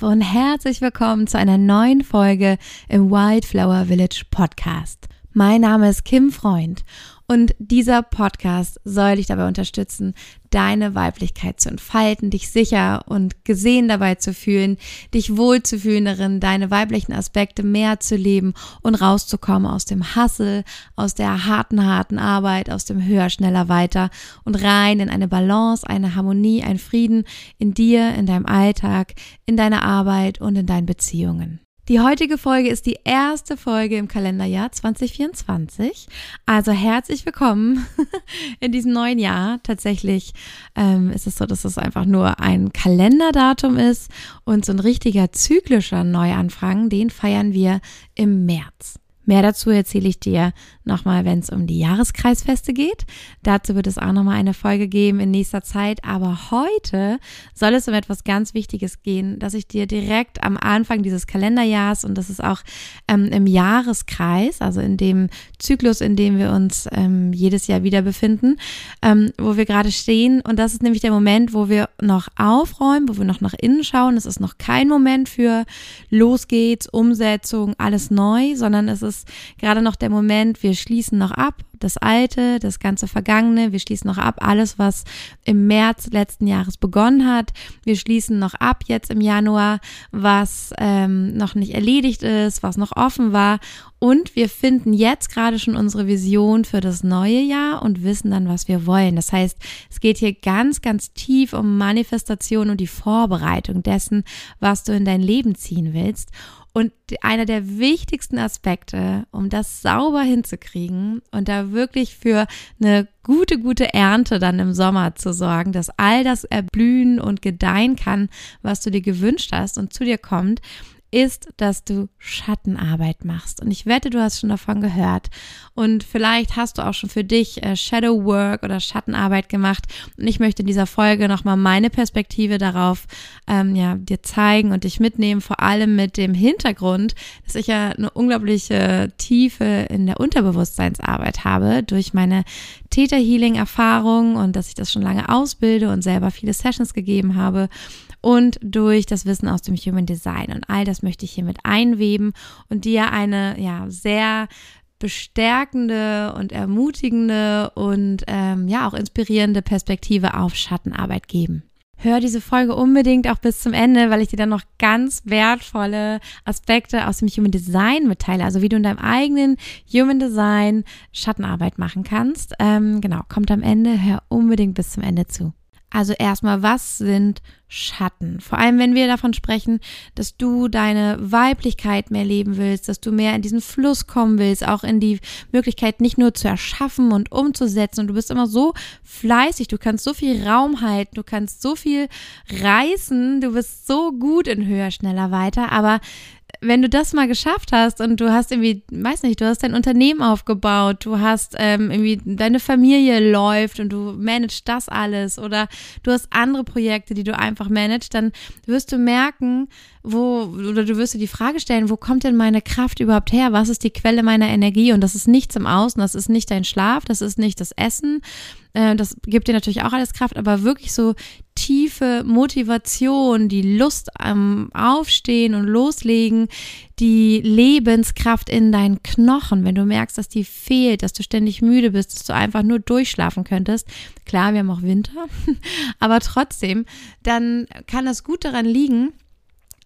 Love und herzlich willkommen zu einer neuen Folge im Wildflower Village Podcast. Mein Name ist Kim Freund und dieser Podcast soll dich dabei unterstützen, deine Weiblichkeit zu entfalten, dich sicher und gesehen dabei zu fühlen, dich wohlzufühlen darin, deine weiblichen Aspekte mehr zu leben und rauszukommen aus dem Hassel, aus der harten, harten Arbeit, aus dem höher, schneller, weiter und rein in eine Balance, eine Harmonie, ein Frieden in dir, in deinem Alltag, in deiner Arbeit und in deinen Beziehungen. Die heutige Folge ist die erste Folge im Kalenderjahr 2024. Also herzlich willkommen in diesem neuen Jahr. Tatsächlich ähm, ist es so, dass es einfach nur ein Kalenderdatum ist und so ein richtiger zyklischer Neuanfang, den feiern wir im März. Mehr dazu erzähle ich dir nochmal, wenn es um die Jahreskreisfeste geht. Dazu wird es auch nochmal eine Folge geben in nächster Zeit. Aber heute soll es um etwas ganz Wichtiges gehen, dass ich dir direkt am Anfang dieses Kalenderjahrs und das ist auch ähm, im Jahreskreis, also in dem Zyklus, in dem wir uns ähm, jedes Jahr wieder befinden, ähm, wo wir gerade stehen. Und das ist nämlich der Moment, wo wir noch aufräumen, wo wir noch nach innen schauen. Es ist noch kein Moment für Los geht's, Umsetzung, alles neu, sondern es ist ist gerade noch der Moment, wir schließen noch ab, das Alte, das ganze Vergangene, wir schließen noch ab, alles, was im März letzten Jahres begonnen hat. Wir schließen noch ab jetzt im Januar, was ähm, noch nicht erledigt ist, was noch offen war. Und wir finden jetzt gerade schon unsere Vision für das neue Jahr und wissen dann, was wir wollen. Das heißt, es geht hier ganz, ganz tief um Manifestation und die Vorbereitung dessen, was du in dein Leben ziehen willst. Und einer der wichtigsten Aspekte, um das sauber hinzukriegen und da wirklich für eine gute, gute Ernte dann im Sommer zu sorgen, dass all das erblühen und gedeihen kann, was du dir gewünscht hast und zu dir kommt, ist, dass du Schattenarbeit machst. Und ich wette, du hast schon davon gehört. Und vielleicht hast du auch schon für dich äh, Shadow Work oder Schattenarbeit gemacht. Und ich möchte in dieser Folge nochmal meine Perspektive darauf ähm, ja, dir zeigen und dich mitnehmen, vor allem mit dem Hintergrund, dass ich ja eine unglaubliche Tiefe in der Unterbewusstseinsarbeit habe durch meine Täter-Healing-Erfahrung und dass ich das schon lange ausbilde und selber viele Sessions gegeben habe und durch das Wissen aus dem Human Design. Und all das möchte ich hier mit einweben und dir eine ja sehr bestärkende und ermutigende und ähm, ja auch inspirierende Perspektive auf Schattenarbeit geben. Hör diese Folge unbedingt auch bis zum Ende, weil ich dir dann noch ganz wertvolle Aspekte aus dem Human Design mitteile. Also wie du in deinem eigenen Human Design Schattenarbeit machen kannst. Ähm, genau, kommt am Ende. Hör unbedingt bis zum Ende zu. Also erstmal, was sind Schatten? Vor allem, wenn wir davon sprechen, dass du deine Weiblichkeit mehr leben willst, dass du mehr in diesen Fluss kommen willst, auch in die Möglichkeit nicht nur zu erschaffen und umzusetzen. Und du bist immer so fleißig, du kannst so viel Raum halten, du kannst so viel reißen, du bist so gut in höher, schneller, weiter. Aber wenn du das mal geschafft hast und du hast irgendwie, weiß nicht, du hast dein Unternehmen aufgebaut, du hast ähm, irgendwie deine Familie läuft und du managst das alles oder du hast andere Projekte, die du einfach managst, dann wirst du merken, wo, oder du wirst dir die Frage stellen, wo kommt denn meine Kraft überhaupt her? Was ist die Quelle meiner Energie? Und das ist nichts im Außen, das ist nicht dein Schlaf, das ist nicht das Essen, äh, das gibt dir natürlich auch alles Kraft, aber wirklich so tiefe Motivation, die Lust am Aufstehen und Loslegen, die Lebenskraft in deinen Knochen, wenn du merkst, dass die fehlt, dass du ständig müde bist, dass du einfach nur durchschlafen könntest. Klar, wir haben auch Winter, aber trotzdem, dann kann das gut daran liegen,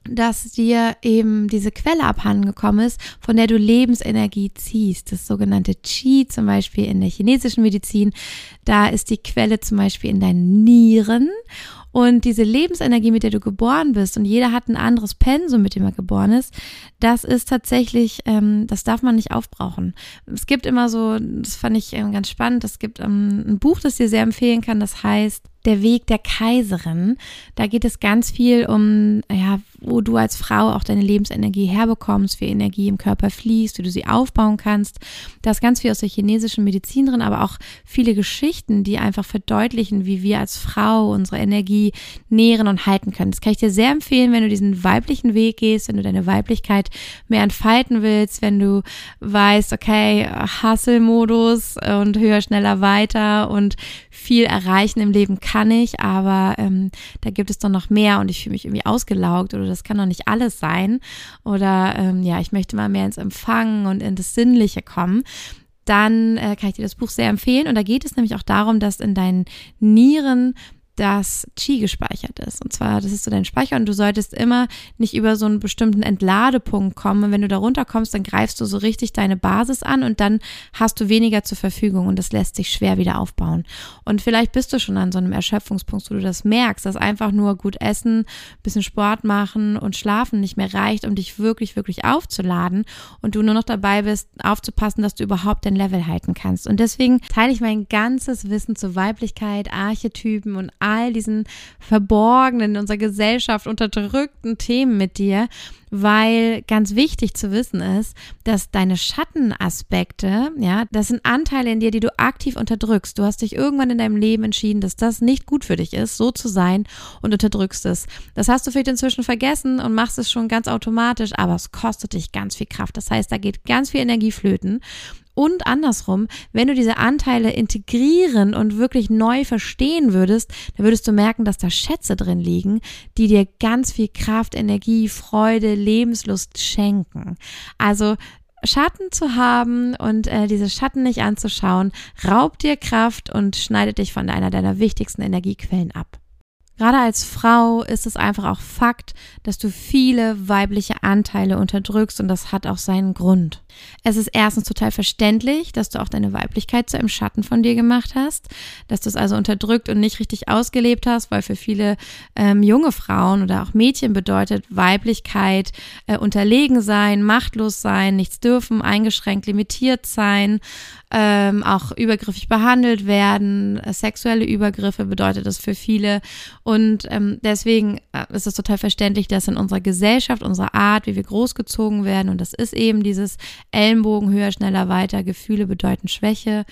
dass dir eben diese Quelle abhandengekommen ist, von der du Lebensenergie ziehst. Das sogenannte Qi zum Beispiel in der chinesischen Medizin, da ist die Quelle zum Beispiel in deinen Nieren und diese Lebensenergie, mit der du geboren bist, und jeder hat ein anderes Pensum, mit dem er geboren ist, das ist tatsächlich, ähm, das darf man nicht aufbrauchen. Es gibt immer so, das fand ich ähm, ganz spannend, es gibt ähm, ein Buch, das dir sehr empfehlen kann, das heißt der Weg der Kaiserin. Da geht es ganz viel um ja, wo du als Frau auch deine Lebensenergie herbekommst, wie Energie im Körper fließt, wie du sie aufbauen kannst. Da ist ganz viel aus der chinesischen Medizin drin, aber auch viele Geschichten, die einfach verdeutlichen, wie wir als Frau unsere Energie nähren und halten können. Das kann ich dir sehr empfehlen, wenn du diesen weiblichen Weg gehst, wenn du deine Weiblichkeit mehr entfalten willst, wenn du weißt, okay, Hustle-Modus und höher, schneller, weiter und viel erreichen im Leben kann ich, aber ähm, da gibt es doch noch mehr und ich fühle mich irgendwie ausgelaugt oder das kann doch nicht alles sein oder ähm, ja, ich möchte mal mehr ins Empfangen und in das Sinnliche kommen dann äh, kann ich dir das Buch sehr empfehlen. Und da geht es nämlich auch darum, dass in deinen Nieren dass Qi gespeichert ist. Und zwar, das ist so dein Speicher und du solltest immer nicht über so einen bestimmten Entladepunkt kommen. Und wenn du da runterkommst, dann greifst du so richtig deine Basis an und dann hast du weniger zur Verfügung und das lässt sich schwer wieder aufbauen. Und vielleicht bist du schon an so einem Erschöpfungspunkt, wo du das merkst, dass einfach nur gut essen, bisschen Sport machen und schlafen nicht mehr reicht, um dich wirklich, wirklich aufzuladen und du nur noch dabei bist, aufzupassen, dass du überhaupt dein Level halten kannst. Und deswegen teile ich mein ganzes Wissen zur Weiblichkeit, Archetypen und all diesen verborgenen, in unserer Gesellschaft unterdrückten Themen mit dir, weil ganz wichtig zu wissen ist, dass deine Schattenaspekte, ja, das sind Anteile in dir, die du aktiv unterdrückst. Du hast dich irgendwann in deinem Leben entschieden, dass das nicht gut für dich ist, so zu sein und unterdrückst es. Das hast du vielleicht inzwischen vergessen und machst es schon ganz automatisch, aber es kostet dich ganz viel Kraft. Das heißt, da geht ganz viel Energie flöten. Und andersrum, wenn du diese Anteile integrieren und wirklich neu verstehen würdest, dann würdest du merken, dass da Schätze drin liegen, die dir ganz viel Kraft, Energie, Freude, Lebenslust schenken. Also Schatten zu haben und äh, diese Schatten nicht anzuschauen, raubt dir Kraft und schneidet dich von einer deiner wichtigsten Energiequellen ab. Gerade als Frau ist es einfach auch Fakt, dass du viele weibliche Anteile unterdrückst und das hat auch seinen Grund. Es ist erstens total verständlich, dass du auch deine Weiblichkeit zu einem Schatten von dir gemacht hast, dass du es also unterdrückt und nicht richtig ausgelebt hast, weil für viele ähm, junge Frauen oder auch Mädchen bedeutet Weiblichkeit äh, unterlegen sein, machtlos sein, nichts dürfen, eingeschränkt, limitiert sein, ähm, auch übergriffig behandelt werden, äh, sexuelle Übergriffe bedeutet das für viele und ähm, deswegen äh, ist es total verständlich, dass in unserer Gesellschaft, unserer Art, wie wir großgezogen werden und das ist eben dieses Ellenbogen höher, schneller, weiter. Gefühle bedeuten Schwäche.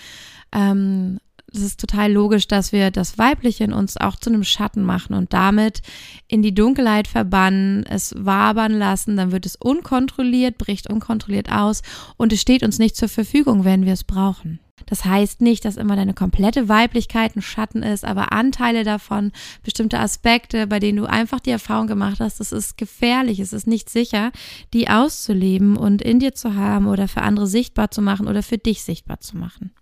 Ähm, es ist total logisch, dass wir das Weibliche in uns auch zu einem Schatten machen und damit in die Dunkelheit verbannen, es wabern lassen, dann wird es unkontrolliert, bricht unkontrolliert aus und es steht uns nicht zur Verfügung, wenn wir es brauchen. Das heißt nicht, dass immer deine komplette Weiblichkeit ein Schatten ist, aber Anteile davon, bestimmte Aspekte, bei denen du einfach die Erfahrung gemacht hast, es ist gefährlich, es ist nicht sicher, die auszuleben und in dir zu haben oder für andere sichtbar zu machen oder für dich sichtbar zu machen.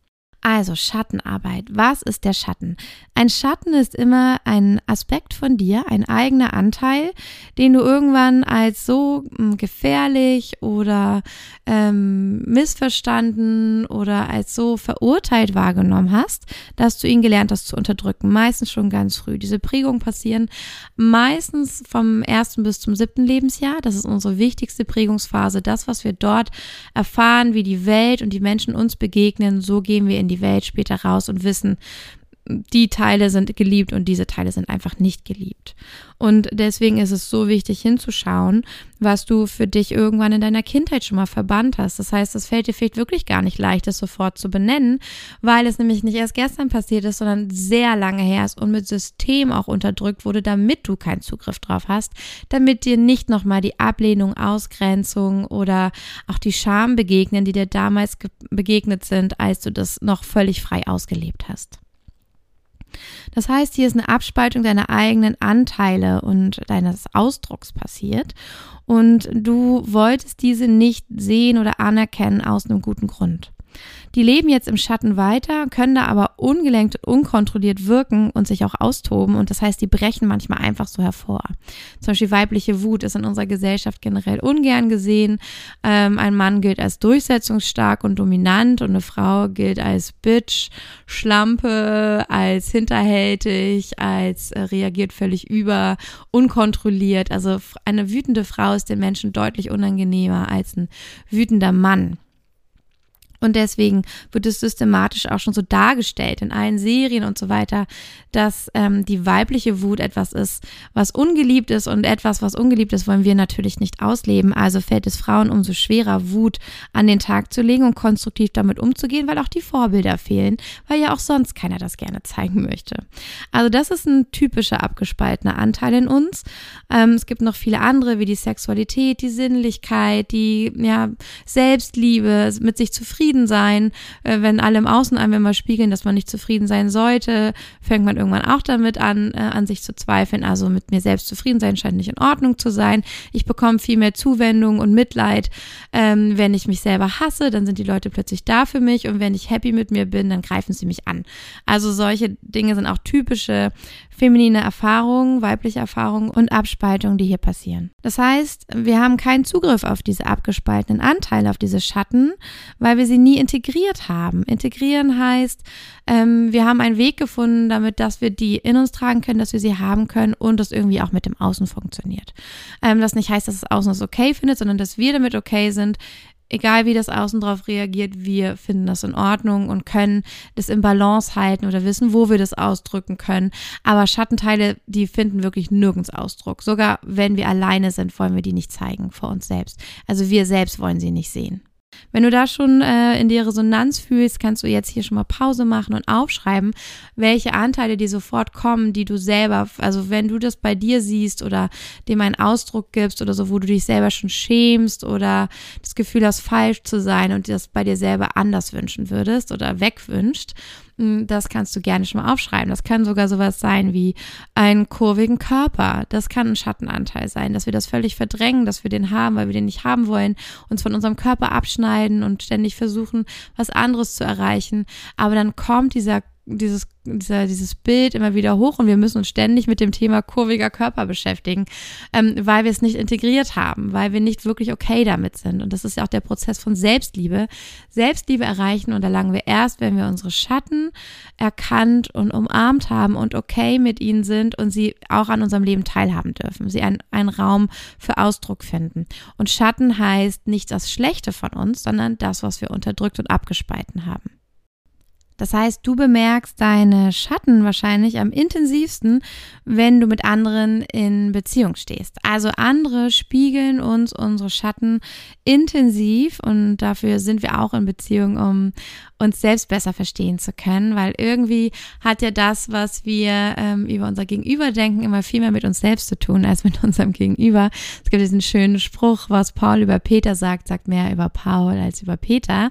Also Schattenarbeit. Was ist der Schatten? Ein Schatten ist immer ein Aspekt von dir, ein eigener Anteil, den du irgendwann als so hm, gefährlich oder ähm, missverstanden oder als so verurteilt wahrgenommen hast, dass du ihn gelernt hast zu unterdrücken. Meistens schon ganz früh. Diese Prägungen passieren meistens vom ersten bis zum siebten Lebensjahr. Das ist unsere wichtigste Prägungsphase. Das, was wir dort erfahren, wie die Welt und die Menschen uns begegnen, so gehen wir in die Welt später raus und wissen, die Teile sind geliebt und diese Teile sind einfach nicht geliebt. Und deswegen ist es so wichtig hinzuschauen, was du für dich irgendwann in deiner Kindheit schon mal verbannt hast. Das heißt, es fällt dir vielleicht wirklich gar nicht leicht, das sofort zu benennen, weil es nämlich nicht erst gestern passiert ist, sondern sehr lange her ist und mit System auch unterdrückt wurde, damit du keinen Zugriff drauf hast, damit dir nicht nochmal die Ablehnung, Ausgrenzung oder auch die Scham begegnen, die dir damals begegnet sind, als du das noch völlig frei ausgelebt hast. Das heißt, hier ist eine Abspaltung deiner eigenen Anteile und deines Ausdrucks passiert und du wolltest diese nicht sehen oder anerkennen aus einem guten Grund. Die leben jetzt im Schatten weiter, können da aber ungelenkt und unkontrolliert wirken und sich auch austoben. Und das heißt, die brechen manchmal einfach so hervor. Zum Beispiel weibliche Wut ist in unserer Gesellschaft generell ungern gesehen. Ähm, ein Mann gilt als durchsetzungsstark und dominant und eine Frau gilt als Bitch, Schlampe, als hinterhältig, als äh, reagiert völlig über, unkontrolliert. Also eine wütende Frau ist den Menschen deutlich unangenehmer als ein wütender Mann. Und deswegen wird es systematisch auch schon so dargestellt in allen Serien und so weiter, dass ähm, die weibliche Wut etwas ist, was ungeliebt ist und etwas, was ungeliebt ist, wollen wir natürlich nicht ausleben. Also fällt es Frauen umso schwerer, Wut an den Tag zu legen und konstruktiv damit umzugehen, weil auch die Vorbilder fehlen, weil ja auch sonst keiner das gerne zeigen möchte. Also das ist ein typischer abgespaltener Anteil in uns. Ähm, es gibt noch viele andere, wie die Sexualität, die Sinnlichkeit, die ja, Selbstliebe, mit sich zufrieden zufrieden sein. Äh, wenn alle im Außen einem immer spiegeln, dass man nicht zufrieden sein sollte, fängt man irgendwann auch damit an, äh, an sich zu zweifeln. Also mit mir selbst zufrieden sein scheint nicht in Ordnung zu sein. Ich bekomme viel mehr Zuwendung und Mitleid. Ähm, wenn ich mich selber hasse, dann sind die Leute plötzlich da für mich. Und wenn ich happy mit mir bin, dann greifen sie mich an. Also solche Dinge sind auch typische feminine Erfahrungen, weibliche Erfahrungen und Abspaltungen, die hier passieren. Das heißt, wir haben keinen Zugriff auf diese abgespaltenen Anteile, auf diese Schatten, weil wir sie nie integriert haben. Integrieren heißt, ähm, wir haben einen Weg gefunden, damit, dass wir die in uns tragen können, dass wir sie haben können und das irgendwie auch mit dem Außen funktioniert. Ähm, das nicht heißt, dass das Außen es okay findet, sondern dass wir damit okay sind, egal wie das Außen darauf reagiert, wir finden das in Ordnung und können das im Balance halten oder wissen, wo wir das ausdrücken können. Aber Schattenteile, die finden wirklich nirgends Ausdruck. Sogar wenn wir alleine sind, wollen wir die nicht zeigen vor uns selbst. Also wir selbst wollen sie nicht sehen. Wenn du da schon äh, in die Resonanz fühlst, kannst du jetzt hier schon mal Pause machen und aufschreiben, welche Anteile dir sofort kommen, die du selber, also wenn du das bei dir siehst oder dem einen Ausdruck gibst oder so, wo du dich selber schon schämst oder das Gefühl hast, falsch zu sein und das bei dir selber anders wünschen würdest oder wegwünscht das kannst du gerne schon mal aufschreiben. Das kann sogar sowas sein wie einen kurvigen Körper. Das kann ein Schattenanteil sein, dass wir das völlig verdrängen, dass wir den haben, weil wir den nicht haben wollen, uns von unserem Körper abschneiden und ständig versuchen, was anderes zu erreichen. Aber dann kommt dieser dieses, dieser, dieses Bild immer wieder hoch und wir müssen uns ständig mit dem Thema kurviger Körper beschäftigen, ähm, weil wir es nicht integriert haben, weil wir nicht wirklich okay damit sind. Und das ist ja auch der Prozess von Selbstliebe. Selbstliebe erreichen und erlangen wir erst, wenn wir unsere Schatten erkannt und umarmt haben und okay mit ihnen sind und sie auch an unserem Leben teilhaben dürfen, sie einen, einen Raum für Ausdruck finden. Und Schatten heißt nicht das Schlechte von uns, sondern das, was wir unterdrückt und abgespalten haben. Das heißt, du bemerkst deine Schatten wahrscheinlich am intensivsten, wenn du mit anderen in Beziehung stehst. Also andere spiegeln uns unsere Schatten intensiv und dafür sind wir auch in Beziehung, um uns selbst besser verstehen zu können, weil irgendwie hat ja das, was wir ähm, über unser Gegenüber denken, immer viel mehr mit uns selbst zu tun als mit unserem Gegenüber. Es gibt diesen schönen Spruch, was Paul über Peter sagt, sagt mehr über Paul als über Peter.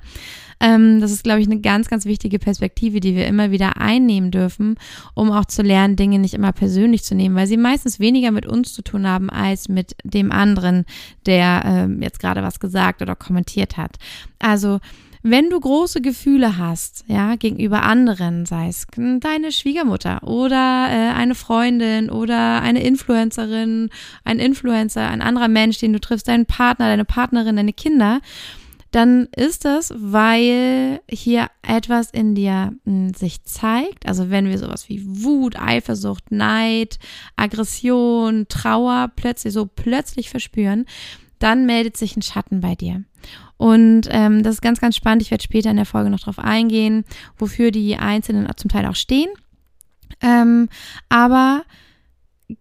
Ähm, das ist, glaube ich, eine ganz, ganz wichtige Perspektive, die wir immer wieder einnehmen dürfen, um auch zu lernen, Dinge nicht immer persönlich zu nehmen, weil sie meistens weniger mit uns zu tun haben als mit dem anderen, der ähm, jetzt gerade was gesagt oder kommentiert hat. Also wenn du große Gefühle hast, ja, gegenüber anderen, sei es deine Schwiegermutter oder äh, eine Freundin oder eine Influencerin, ein Influencer, ein anderer Mensch, den du triffst, deinen Partner, deine Partnerin, deine Kinder, dann ist das, weil hier etwas in dir mh, hm, sich zeigt. Also wenn wir sowas wie Wut, Eifersucht, Neid, Aggression, Trauer plötzlich so plötzlich verspüren, dann meldet sich ein Schatten bei dir. Und ähm, das ist ganz, ganz spannend. Ich werde später in der Folge noch drauf eingehen, wofür die Einzelnen zum Teil auch stehen. Ähm, aber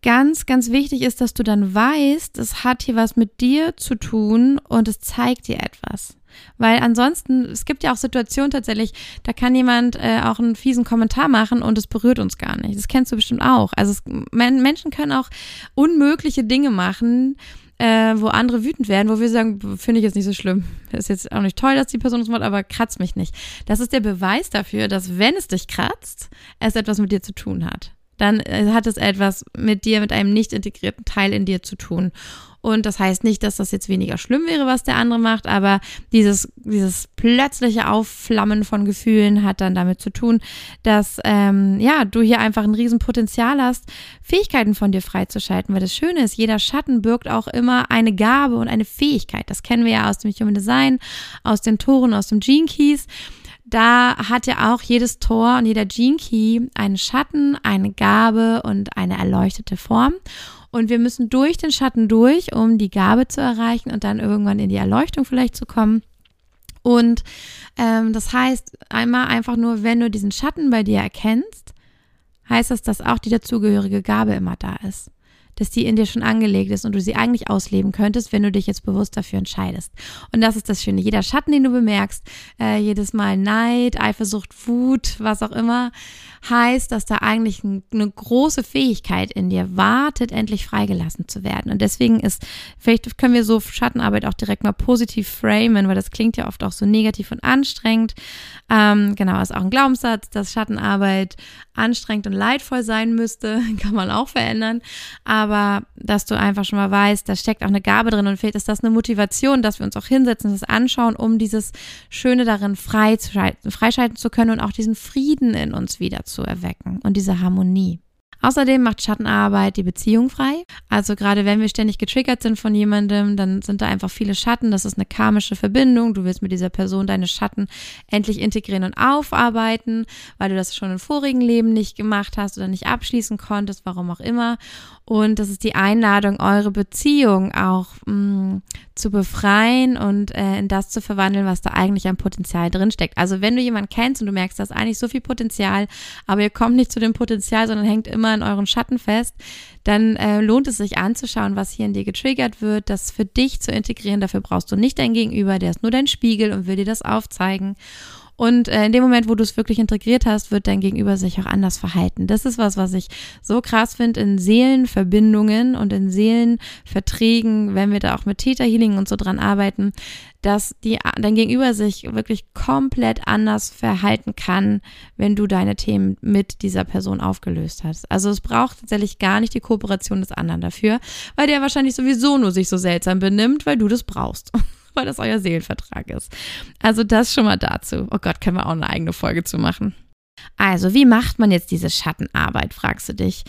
ganz, ganz wichtig ist, dass du dann weißt, es hat hier was mit dir zu tun und es zeigt dir etwas. Weil ansonsten, es gibt ja auch Situationen tatsächlich, da kann jemand äh, auch einen fiesen Kommentar machen und es berührt uns gar nicht. Das kennst du bestimmt auch. Also es, Menschen können auch unmögliche Dinge machen, äh, wo andere wütend werden, wo wir sagen, finde ich jetzt nicht so schlimm. Ist jetzt auch nicht toll, dass die Person es macht, aber kratzt mich nicht. Das ist der Beweis dafür, dass wenn es dich kratzt, es etwas mit dir zu tun hat dann äh, hat es etwas mit dir, mit einem nicht integrierten Teil in dir zu tun. Und das heißt nicht, dass das jetzt weniger schlimm wäre, was der andere macht, aber dieses, dieses plötzliche Aufflammen von Gefühlen hat dann damit zu tun, dass ähm, ja, du hier einfach ein Riesenpotenzial hast, Fähigkeiten von dir freizuschalten. Weil das Schöne ist, jeder Schatten birgt auch immer eine Gabe und eine Fähigkeit. Das kennen wir ja aus dem Human Design, aus den Toren, aus dem Gene Keys da hat ja auch jedes Tor und jeder Gene Key einen Schatten, eine Gabe und eine erleuchtete Form. Und wir müssen durch den Schatten durch, um die Gabe zu erreichen und dann irgendwann in die Erleuchtung vielleicht zu kommen. Und ähm, das heißt, einmal einfach nur, wenn du diesen Schatten bei dir erkennst, heißt das, dass auch die dazugehörige Gabe immer da ist dass die in dir schon angelegt ist und du sie eigentlich ausleben könntest, wenn du dich jetzt bewusst dafür entscheidest. Und das ist das Schöne. Jeder Schatten, den du bemerkst, äh, jedes Mal Neid, Eifersucht, Wut, was auch immer, heißt, dass da eigentlich ein, eine große Fähigkeit in dir wartet, endlich freigelassen zu werden. Und deswegen ist, vielleicht können wir so Schattenarbeit auch direkt mal positiv framen, weil das klingt ja oft auch so negativ und anstrengend. Ähm, genau, ist auch ein Glaubenssatz, dass Schattenarbeit anstrengend und leidvoll sein müsste, kann man auch verändern. Aber dass du einfach schon mal weißt, da steckt auch eine Gabe drin und vielleicht ist das eine Motivation, dass wir uns auch hinsetzen, das anschauen, um dieses Schöne darin freischalten zu können und auch diesen Frieden in uns wieder zu erwecken und diese Harmonie. Außerdem macht Schattenarbeit die Beziehung frei. Also gerade wenn wir ständig getriggert sind von jemandem, dann sind da einfach viele Schatten. Das ist eine karmische Verbindung. Du willst mit dieser Person deine Schatten endlich integrieren und aufarbeiten, weil du das schon im vorigen Leben nicht gemacht hast oder nicht abschließen konntest, warum auch immer. Und das ist die Einladung, eure Beziehung auch mh, mm, zu befreien und äh, in das zu verwandeln, was da eigentlich an Potenzial drinsteckt. Also wenn du jemanden kennst und du merkst, da ist eigentlich so viel Potenzial, aber ihr kommt nicht zu dem Potenzial, sondern hängt immer in euren Schatten fest, dann äh, lohnt es sich anzuschauen, was hier in dir getriggert wird, das für dich zu integrieren. Dafür brauchst du nicht dein Gegenüber, der ist nur dein Spiegel und will dir das aufzeigen. Und äh, in dem Moment, wo du es wirklich integriert hast, wird dein Gegenüber sich auch anders verhalten. Das ist was, was ich so krass finde in Seelenverbindungen und in Seelenverträgen, wenn wir da auch mit Theta Healing und so dran arbeiten, dass die, dein Gegenüber sich wirklich komplett anders verhalten kann, wenn du deine Themen mit dieser Person aufgelöst hast. Also es braucht tatsächlich gar nicht die Kooperation des anderen dafür, weil der wahrscheinlich sowieso nur sich so seltsam benimmt, weil du das brauchst. Weil das euer Seelenvertrag ist. Also das schon mal dazu. Oh Gott, können wir auch eine eigene Folge zu machen. Also, wie macht man jetzt diese Schattenarbeit, fragst du dich.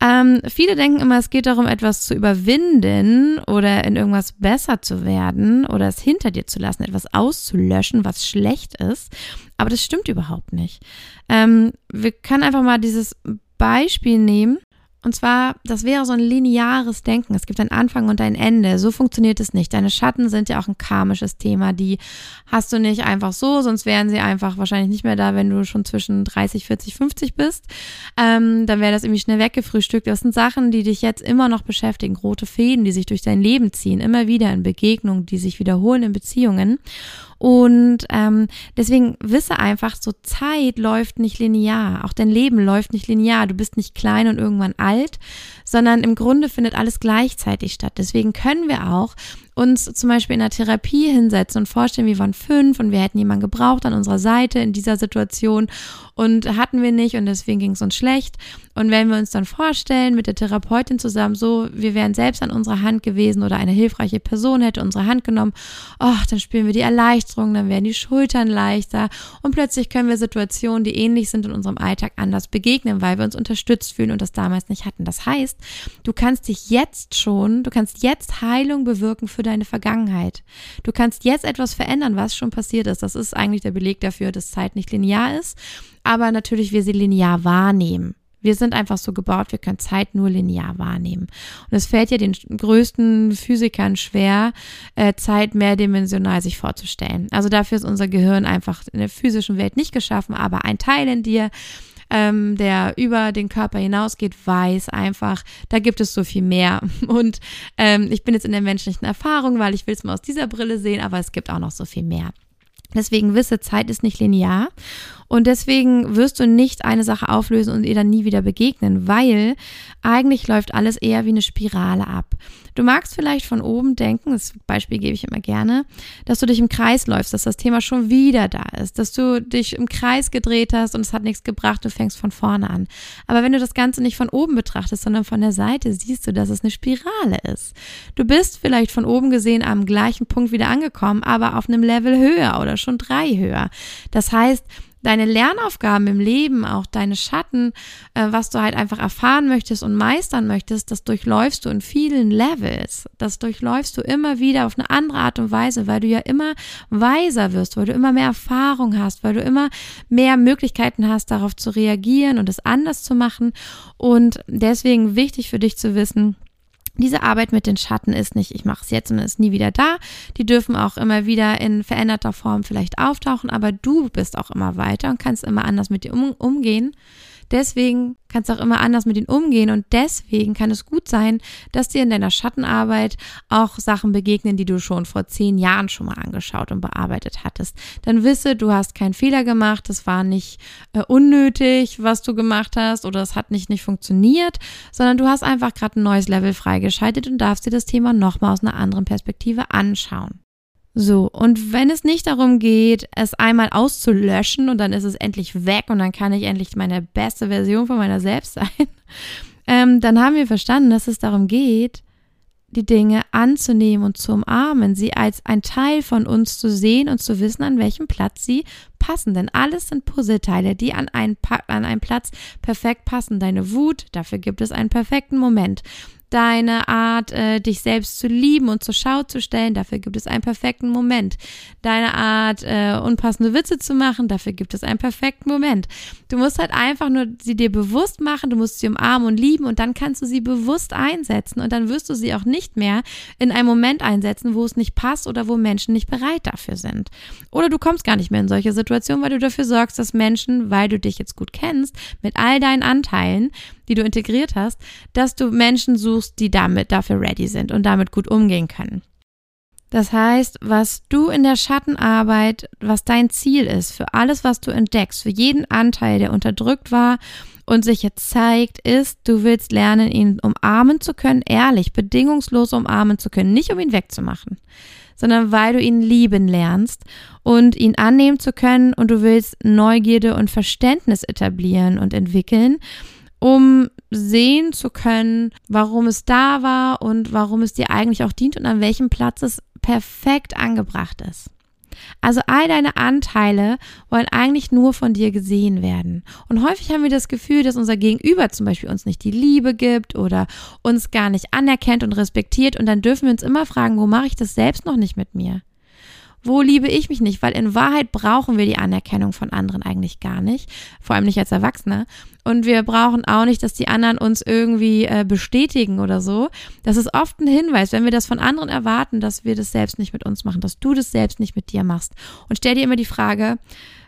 Ähm, viele denken immer, es geht darum, etwas zu überwinden oder in irgendwas besser zu werden oder es hinter dir zu lassen, etwas auszulöschen, was schlecht ist. Aber das stimmt überhaupt nicht. Ähm, wir können einfach mal dieses Beispiel nehmen. Und zwar, das wäre so ein lineares Denken. Es gibt einen Anfang und ein Ende. So funktioniert es nicht. Deine Schatten sind ja auch ein karmisches Thema. Die hast du nicht einfach so, sonst wären sie einfach wahrscheinlich nicht mehr da, wenn du schon zwischen 30, 40, 50 bist. Ähm, dann wäre das irgendwie schnell weggefrühstückt. Das sind Sachen, die dich jetzt immer noch beschäftigen. Rote Fäden, die sich durch dein Leben ziehen. Immer wieder in Begegnungen, die sich wiederholen in Beziehungen. Und ähm, deswegen wisse einfach, so Zeit läuft nicht linear. Auch dein Leben läuft nicht linear. Du bist nicht klein und irgendwann alt, sondern im Grunde findet alles gleichzeitig statt. Deswegen können wir auch uns zum Beispiel in der Therapie hinsetzen und vorstellen, wir waren fünf und wir hätten jemanden gebraucht an unserer Seite in dieser Situation und hatten wir nicht und deswegen ging es uns schlecht. Und wenn wir uns dann vorstellen, mit der Therapeutin zusammen, so, wir wären selbst an unserer Hand gewesen oder eine hilfreiche Person hätte unsere Hand genommen, oh, dann spüren wir die Erleichterung, dann werden die Schultern leichter und plötzlich können wir Situationen, die ähnlich sind in unserem Alltag, anders begegnen, weil wir uns unterstützt fühlen und das damals nicht hatten. Das heißt, du kannst dich jetzt schon, du kannst jetzt Heilung bewirken für deine Vergangenheit. Du kannst jetzt etwas verändern, was schon passiert ist. Das ist eigentlich der Beleg dafür, dass Zeit nicht linear ist, aber natürlich wir sie linear wahrnehmen. Wir sind einfach so gebaut, wir können Zeit nur linear wahrnehmen. Und es fällt ja den größten Physikern schwer, äh, Zeit mehrdimensional sich vorzustellen. Also dafür ist unser Gehirn einfach in der physischen Welt nicht geschaffen, aber ein Teil in dir ähm, der über den Körper hinausgeht, weiß einfach, da gibt es so viel mehr. Und ähm, ich bin jetzt in der menschlichen Erfahrung, weil ich will es mal aus dieser Brille sehen, aber es gibt auch noch so viel mehr. Deswegen wisse, Zeit ist nicht linear und deswegen wirst du nicht eine Sache auflösen und ihr dann nie wieder begegnen, weil eigentlich läuft alles eher wie eine Spirale ab. Du magst vielleicht von oben denken, das Beispiel gebe ich immer gerne, dass du dich im Kreis läufst, dass das Thema schon wieder da ist, dass du dich im Kreis gedreht hast und es hat nichts gebracht, du fängst von vorne an. Aber wenn du das Ganze nicht von oben betrachtest, sondern von der Seite, siehst du, dass es eine Spirale ist. Du bist vielleicht von oben gesehen am gleichen Punkt wieder angekommen, aber auf einem Level höher oder schon drei höher. Das heißt, deine Lernaufgaben im Leben, auch deine Schatten, äh, was du halt einfach erfahren möchtest und meistern möchtest, das durchläufst du in vielen Levels. Das durchläufst du immer wieder auf eine andere Art und Weise, weil du ja immer weiser wirst, weil du immer mehr Erfahrung hast, weil du immer mehr Möglichkeiten hast, darauf zu reagieren und es anders zu machen. Und deswegen wichtig für dich zu wissen, diese Arbeit mit den Schatten ist nicht, ich mache es jetzt und ist nie wieder da. Die dürfen auch immer wieder in veränderter Form vielleicht auftauchen, aber du bist auch immer weiter und kannst immer anders mit dir um, umgehen. Deswegen kannst du auch immer anders mit ihnen umgehen und deswegen kann es gut sein, dass dir in deiner Schattenarbeit auch Sachen begegnen, die du schon vor zehn Jahren schon mal angeschaut und bearbeitet hattest. Dann wisse, du hast keinen Fehler gemacht, es war nicht äh, unnötig, was du gemacht hast oder es hat nicht nicht funktioniert, sondern du hast einfach gerade ein neues Level freigeschaltet und darfst dir das Thema nochmal aus einer anderen Perspektive anschauen. So, und wenn es nicht darum geht, es einmal auszulöschen und dann ist es endlich weg und dann kann ich endlich meine beste Version von meiner selbst sein, ähm, dann haben wir verstanden, dass es darum geht, die Dinge anzunehmen und zu umarmen, sie als ein Teil von uns zu sehen und zu wissen, an welchem Platz sie passen. Denn alles sind Puzzleteile, die an einen, an einen Platz perfekt passen. Deine Wut, dafür gibt es einen perfekten Moment deine Art, äh, dich selbst zu lieben und zur Schau zu stellen, dafür gibt es einen perfekten Moment. Deine Art, äh, unpassende Witze zu machen, dafür gibt es einen perfekten Moment. Du musst halt einfach nur sie dir bewusst machen, du musst sie umarmen und lieben und dann kannst du sie bewusst einsetzen und dann wirst du sie auch nicht mehr in einem Moment einsetzen, wo es nicht passt oder wo Menschen nicht bereit dafür sind. Oder du kommst gar nicht mehr in solche Situationen, weil du dafür sorgst, dass Menschen, weil du dich jetzt gut kennst, mit all deinen Anteilen, die du integriert hast, dass du Menschen suchst, die damit dafür ready sind und damit gut umgehen können. Das heißt, was du in der Schattenarbeit, was dein Ziel ist, für alles, was du entdeckst, für jeden Anteil, der unterdrückt war und sich jetzt zeigt, ist, du willst lernen, ihn umarmen zu können, ehrlich, bedingungslos umarmen zu können, nicht um ihn wegzumachen, sondern weil du ihn lieben lernst und ihn annehmen zu können und du willst Neugierde und Verständnis etablieren und entwickeln um sehen zu können, warum es da war und warum es dir eigentlich auch dient und an welchem Platz es perfekt angebracht ist. Also all deine Anteile wollen eigentlich nur von dir gesehen werden. Und häufig haben wir das Gefühl, dass unser Gegenüber zum Beispiel uns nicht die Liebe gibt oder uns gar nicht anerkennt und respektiert. Und dann dürfen wir uns immer fragen, wo mache ich das selbst noch nicht mit mir? Wo liebe ich mich nicht? Weil in Wahrheit brauchen wir die Anerkennung von anderen eigentlich gar nicht, vor allem nicht als Erwachsene. Und wir brauchen auch nicht, dass die anderen uns irgendwie äh, bestätigen oder so. Das ist oft ein Hinweis, wenn wir das von anderen erwarten, dass wir das selbst nicht mit uns machen, dass du das selbst nicht mit dir machst. Und stell dir immer die Frage,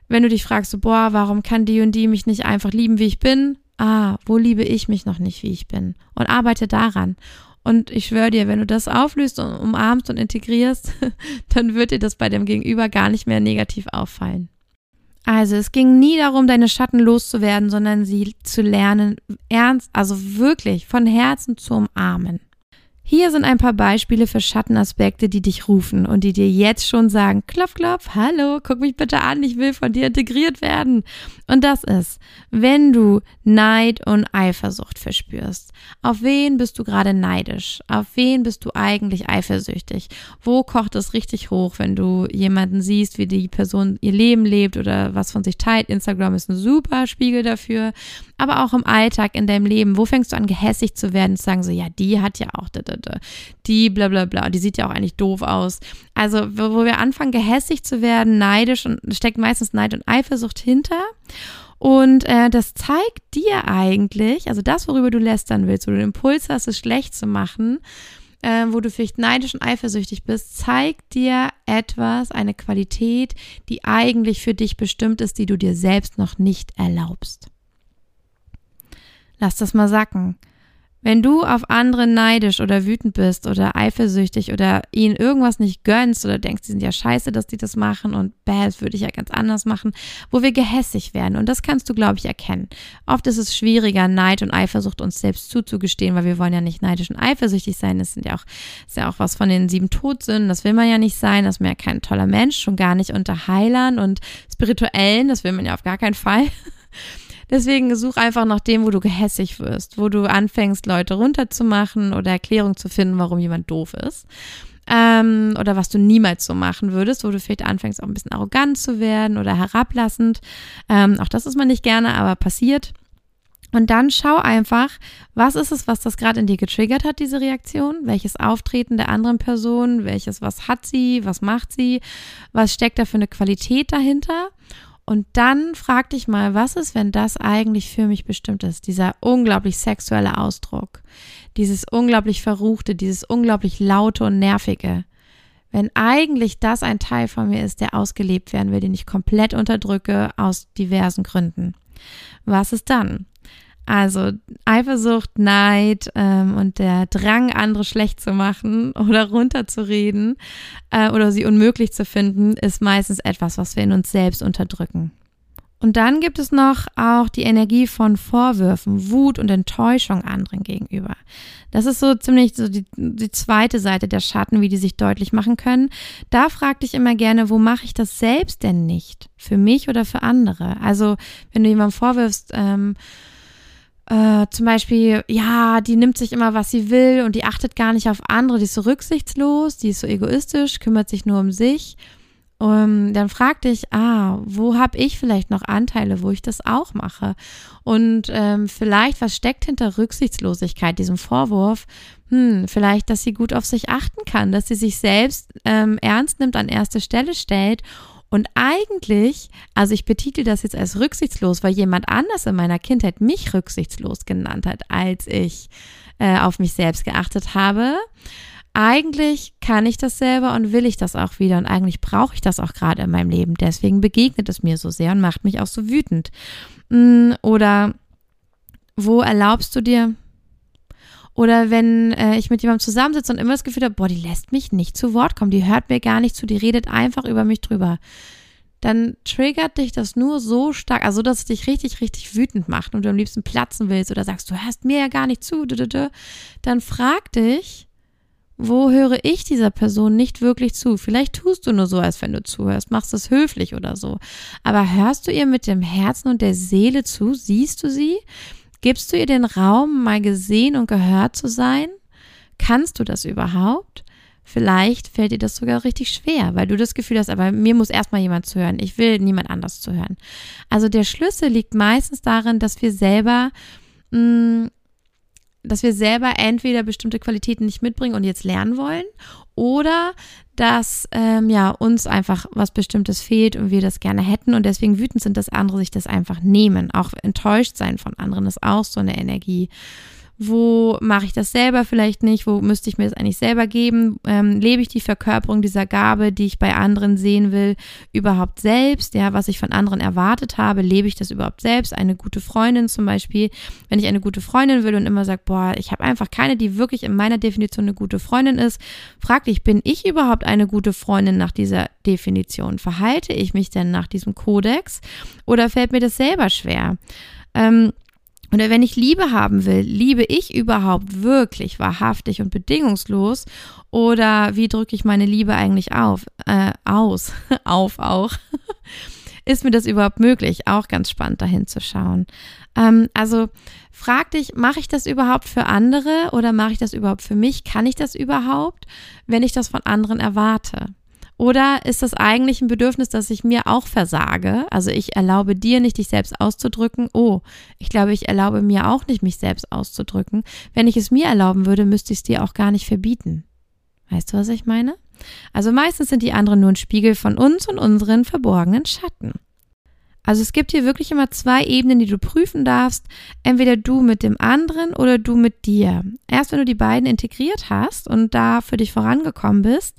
wenn du dich fragst, so, boah, warum kann die und die mich nicht einfach lieben, wie ich bin? Ah, wo liebe ich mich noch nicht, wie ich bin? Und arbeite daran. Und ich schwöre dir, wenn du das auflöst und umarmst und integrierst, dann wird dir das bei dem Gegenüber gar nicht mehr negativ auffallen. Also es ging nie darum, deine Schatten loszuwerden, sondern sie zu lernen, ernst, also wirklich von Herzen zu umarmen. Hier sind ein paar Beispiele für Schattenaspekte, die dich rufen und die dir jetzt schon sagen, klopf, klopf, hallo, guck mich bitte an, ich will von dir integriert werden. Und das ist, wenn du Neid und Eifersucht verspürst. Auf wen bist du gerade neidisch? Auf wen bist du eigentlich eifersüchtig? Wo kocht es richtig hoch, wenn du jemanden siehst, wie die Person ihr Leben lebt oder was von sich teilt? Instagram ist ein super Spiegel dafür. Aber auch im Alltag, in deinem Leben, wo fängst du an, gehässig zu werden zu sagen so, ja, die hat ja auch, die bla bla bla, die sieht ja auch eigentlich doof aus. Also, wo wir anfangen, gehässig zu werden, neidisch und steckt meistens Neid und Eifersucht hinter. Und äh, das zeigt dir eigentlich, also das, worüber du lästern willst, wo du den Impuls hast, es schlecht zu machen, äh, wo du vielleicht neidisch und eifersüchtig bist, zeigt dir etwas, eine Qualität, die eigentlich für dich bestimmt ist, die du dir selbst noch nicht erlaubst. Lass das mal sacken. Wenn du auf andere neidisch oder wütend bist oder eifersüchtig oder ihnen irgendwas nicht gönnst oder denkst, die sind ja scheiße, dass die das machen und bäh, das würde ich ja ganz anders machen, wo wir gehässig werden. Und das kannst du, glaube ich, erkennen. Oft ist es schwieriger, Neid und Eifersucht uns selbst zuzugestehen, weil wir wollen ja nicht neidisch und eifersüchtig sein. Das sind ja auch, ist ja auch was von den sieben Todsünden. Das will man ja nicht sein. Das ist ja kein toller Mensch, schon gar nicht unter Heilern und Spirituellen. Das will man ja auf gar keinen Fall. Deswegen such einfach nach dem, wo du gehässig wirst, wo du anfängst, Leute runterzumachen oder Erklärung zu finden, warum jemand doof ist. Ähm, oder was du niemals so machen würdest, wo du vielleicht anfängst, auch ein bisschen arrogant zu werden oder herablassend. Ähm, auch das ist man nicht gerne, aber passiert. Und dann schau einfach, was ist es, was das gerade in dir getriggert hat, diese Reaktion? Welches Auftreten der anderen Person? Welches, was hat sie? Was macht sie? Was steckt da für eine Qualität dahinter? Und dann frag dich mal, was ist, wenn das eigentlich für mich bestimmt ist? Dieser unglaublich sexuelle Ausdruck, dieses unglaublich Verruchte, dieses unglaublich Laute und Nervige. Wenn eigentlich das ein Teil von mir ist, der ausgelebt werden will, den ich komplett unterdrücke aus diversen Gründen. Was ist dann? Also Eifersucht, Neid ähm, und der Drang, andere schlecht zu machen oder runterzureden äh, oder sie unmöglich zu finden, ist meistens etwas, was wir in uns selbst unterdrücken. Und dann gibt es noch auch die Energie von Vorwürfen, Wut und Enttäuschung anderen gegenüber. Das ist so ziemlich so die, die zweite Seite der Schatten, wie die sich deutlich machen können. Da frag dich immer gerne, wo mache ich das selbst denn nicht? Für mich oder für andere? Also, wenn du jemandem vorwirfst, ähm, äh, zum Beispiel, ja, die nimmt sich immer, was sie will und die achtet gar nicht auf andere, die ist so rücksichtslos, die ist so egoistisch, kümmert sich nur um sich um, dann frag dich, ah, wo habe ich vielleicht noch Anteile, wo ich das auch mache? Und ähm, vielleicht, was steckt hinter Rücksichtslosigkeit, diesem Vorwurf? Hm, vielleicht, dass sie gut auf sich achten kann, dass sie sich selbst ähm, ernst nimmt, an erste Stelle stellt und eigentlich, also ich betitel das jetzt als rücksichtslos, weil jemand anders in meiner Kindheit mich rücksichtslos genannt hat, als ich äh, auf mich selbst geachtet habe eigentlich kann ich das selber und will ich das auch wieder und eigentlich brauche ich das auch gerade in meinem Leben. Deswegen begegnet es mir so sehr und macht mich auch so wütend. Mm, oder wo erlaubst du dir? Oder wenn äh, ich mit jemandem zusammensitze und immer das Gefühl habe, boah, die lässt mich nicht zu Wort kommen, die hört mir gar nicht zu, die redet einfach über mich drüber. Dann triggert dich das nur so stark, also dass es dich richtig, richtig wütend macht und du am liebsten platzen willst oder sagst, du hörst mir ja gar nicht zu, dann frag dich, wo höre ich dieser Person nicht wirklich zu? Vielleicht tust du nur so, als wenn du zuhörst, machst es höflich oder so. Aber hörst du ihr mit dem Herzen und der Seele zu? Siehst du sie? Gibst du ihr den Raum, mal gesehen und gehört zu sein? Kannst du das überhaupt? Vielleicht fällt dir das sogar richtig schwer, weil du das Gefühl hast, aber mir muss erstmal jemand zuhören. Ich will niemand anders zuhören. Also der Schlüssel liegt meistens darin, dass wir selber mm, dass wir selber entweder bestimmte Qualitäten nicht mitbringen und jetzt lernen wollen oder dass ähm, ja uns einfach was Bestimmtes fehlt und wir das gerne hätten und deswegen wütend sind, dass andere sich das einfach nehmen. Auch enttäuscht sein von anderen ist auch so eine Energie wo mache ich das selber vielleicht nicht, wo müsste ich mir das eigentlich selber geben, ähm, lebe ich die Verkörperung dieser Gabe, die ich bei anderen sehen will, überhaupt selbst, ja, was ich von anderen erwartet habe, lebe ich das überhaupt selbst, eine gute Freundin zum Beispiel, wenn ich eine gute Freundin will und immer sage, boah, ich habe einfach keine, die wirklich in meiner Definition eine gute Freundin ist, frag dich, bin ich überhaupt eine gute Freundin nach dieser Definition? Verhalte ich mich denn nach diesem Kodex oder fällt mir das selber schwer? Ähm, oder wenn ich Liebe haben will, liebe ich überhaupt wirklich wahrhaftig und bedingungslos? Oder wie drücke ich meine Liebe eigentlich auf, äh, aus, auf auch? Ist mir das überhaupt möglich? Auch ganz spannend dahin zu schauen. Ähm, also frag dich, mache ich das überhaupt für andere oder mache ich das überhaupt für mich? Kann ich das überhaupt, wenn ich das von anderen erwarte? Oder ist das eigentlich ein Bedürfnis, dass ich mir auch versage? Also ich erlaube dir nicht, dich selbst auszudrücken. Oh, ich glaube, ich erlaube mir auch nicht, mich selbst auszudrücken. Wenn ich es mir erlauben würde, müsste ich es dir auch gar nicht verbieten. Weißt du, was ich meine? Also meistens sind die anderen nur ein Spiegel von uns und unseren verborgenen Schatten. Also es gibt hier wirklich immer zwei Ebenen, die du prüfen darfst. Entweder du mit dem anderen oder du mit dir. Erst wenn du die beiden integriert hast und da für dich vorangekommen bist,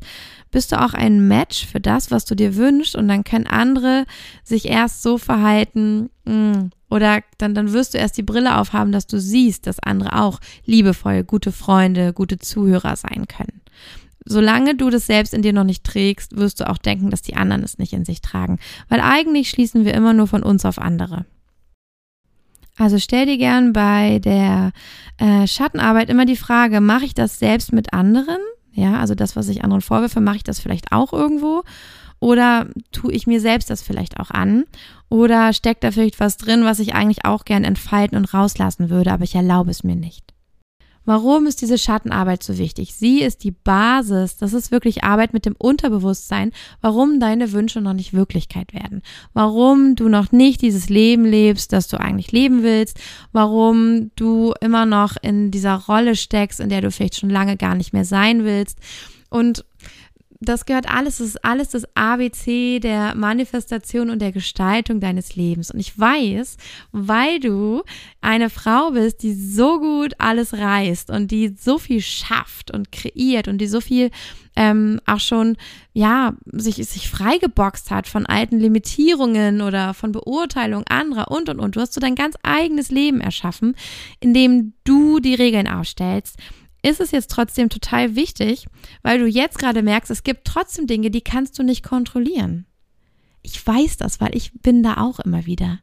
bist du auch ein Match für das, was du dir wünschst und dann können andere sich erst so verhalten mm, oder dann, dann wirst du erst die Brille aufhaben, dass du siehst, dass andere auch liebevoll, gute Freunde, gute Zuhörer sein können. Solange du das selbst in dir noch nicht trägst, wirst du auch denken, dass die anderen es nicht in sich tragen, weil eigentlich schließen wir immer nur von uns auf andere. Also stell dir gern bei der äh, Schattenarbeit immer die Frage, mache ich das selbst mit anderen ja, also das, was ich anderen vorwürfe, mache ich das vielleicht auch irgendwo? Oder tue ich mir selbst das vielleicht auch an? Oder steckt da vielleicht was drin, was ich eigentlich auch gern entfalten und rauslassen würde, aber ich erlaube es mir nicht? Warum ist diese Schattenarbeit so wichtig? Sie ist die Basis. Das ist wirklich Arbeit mit dem Unterbewusstsein, warum deine Wünsche noch nicht Wirklichkeit werden. Warum du noch nicht dieses Leben lebst, das du eigentlich leben willst. Warum du immer noch in dieser Rolle steckst, in der du vielleicht schon lange gar nicht mehr sein willst. Und das gehört alles, das ist alles das ABC der Manifestation und der Gestaltung deines Lebens. Und ich weiß, weil du eine Frau bist, die so gut alles reißt und die so viel schafft und kreiert und die so viel ähm, auch schon, ja, sich, sich freigeboxt hat von alten Limitierungen oder von Beurteilung anderer und, und, und. Du hast so dein ganz eigenes Leben erschaffen, in dem du die Regeln aufstellst ist es jetzt trotzdem total wichtig, weil du jetzt gerade merkst, es gibt trotzdem Dinge, die kannst du nicht kontrollieren. Ich weiß das, weil ich bin da auch immer wieder.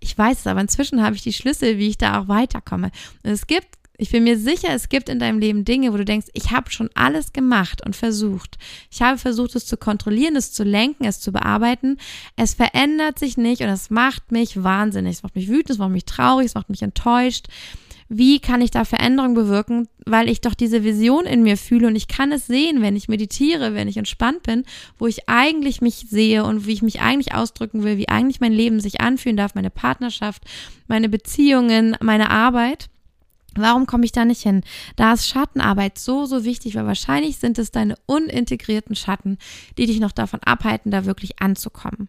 Ich weiß es, aber inzwischen habe ich die Schlüssel, wie ich da auch weiterkomme. Und es gibt, ich bin mir sicher, es gibt in deinem Leben Dinge, wo du denkst, ich habe schon alles gemacht und versucht. Ich habe versucht, es zu kontrollieren, es zu lenken, es zu bearbeiten. Es verändert sich nicht und es macht mich wahnsinnig. Es macht mich wütend, es macht mich traurig, es macht mich enttäuscht wie kann ich da Veränderung bewirken, weil ich doch diese Vision in mir fühle und ich kann es sehen, wenn ich meditiere, wenn ich entspannt bin, wo ich eigentlich mich sehe und wie ich mich eigentlich ausdrücken will, wie eigentlich mein Leben sich anfühlen darf, meine Partnerschaft, meine Beziehungen, meine Arbeit. Warum komme ich da nicht hin? Da ist Schattenarbeit so, so wichtig, weil wahrscheinlich sind es deine unintegrierten Schatten, die dich noch davon abhalten, da wirklich anzukommen.